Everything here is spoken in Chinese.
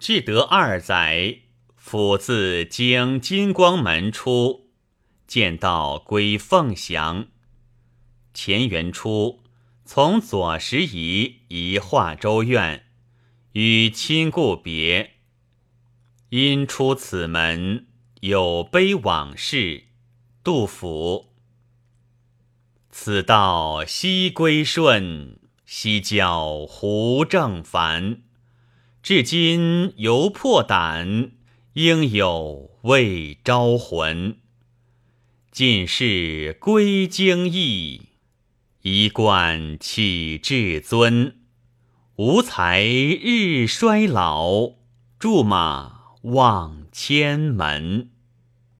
至得二载，甫自经金光门出，见道归凤翔。乾元初，从左拾遗移华州院，与亲故别。因出此门，有悲往事。杜甫。此道西归顺，西郊胡正繁。至今犹破胆，应有未招魂。尽是归京邑，一贯起至尊。无才日衰老，驻马望千门。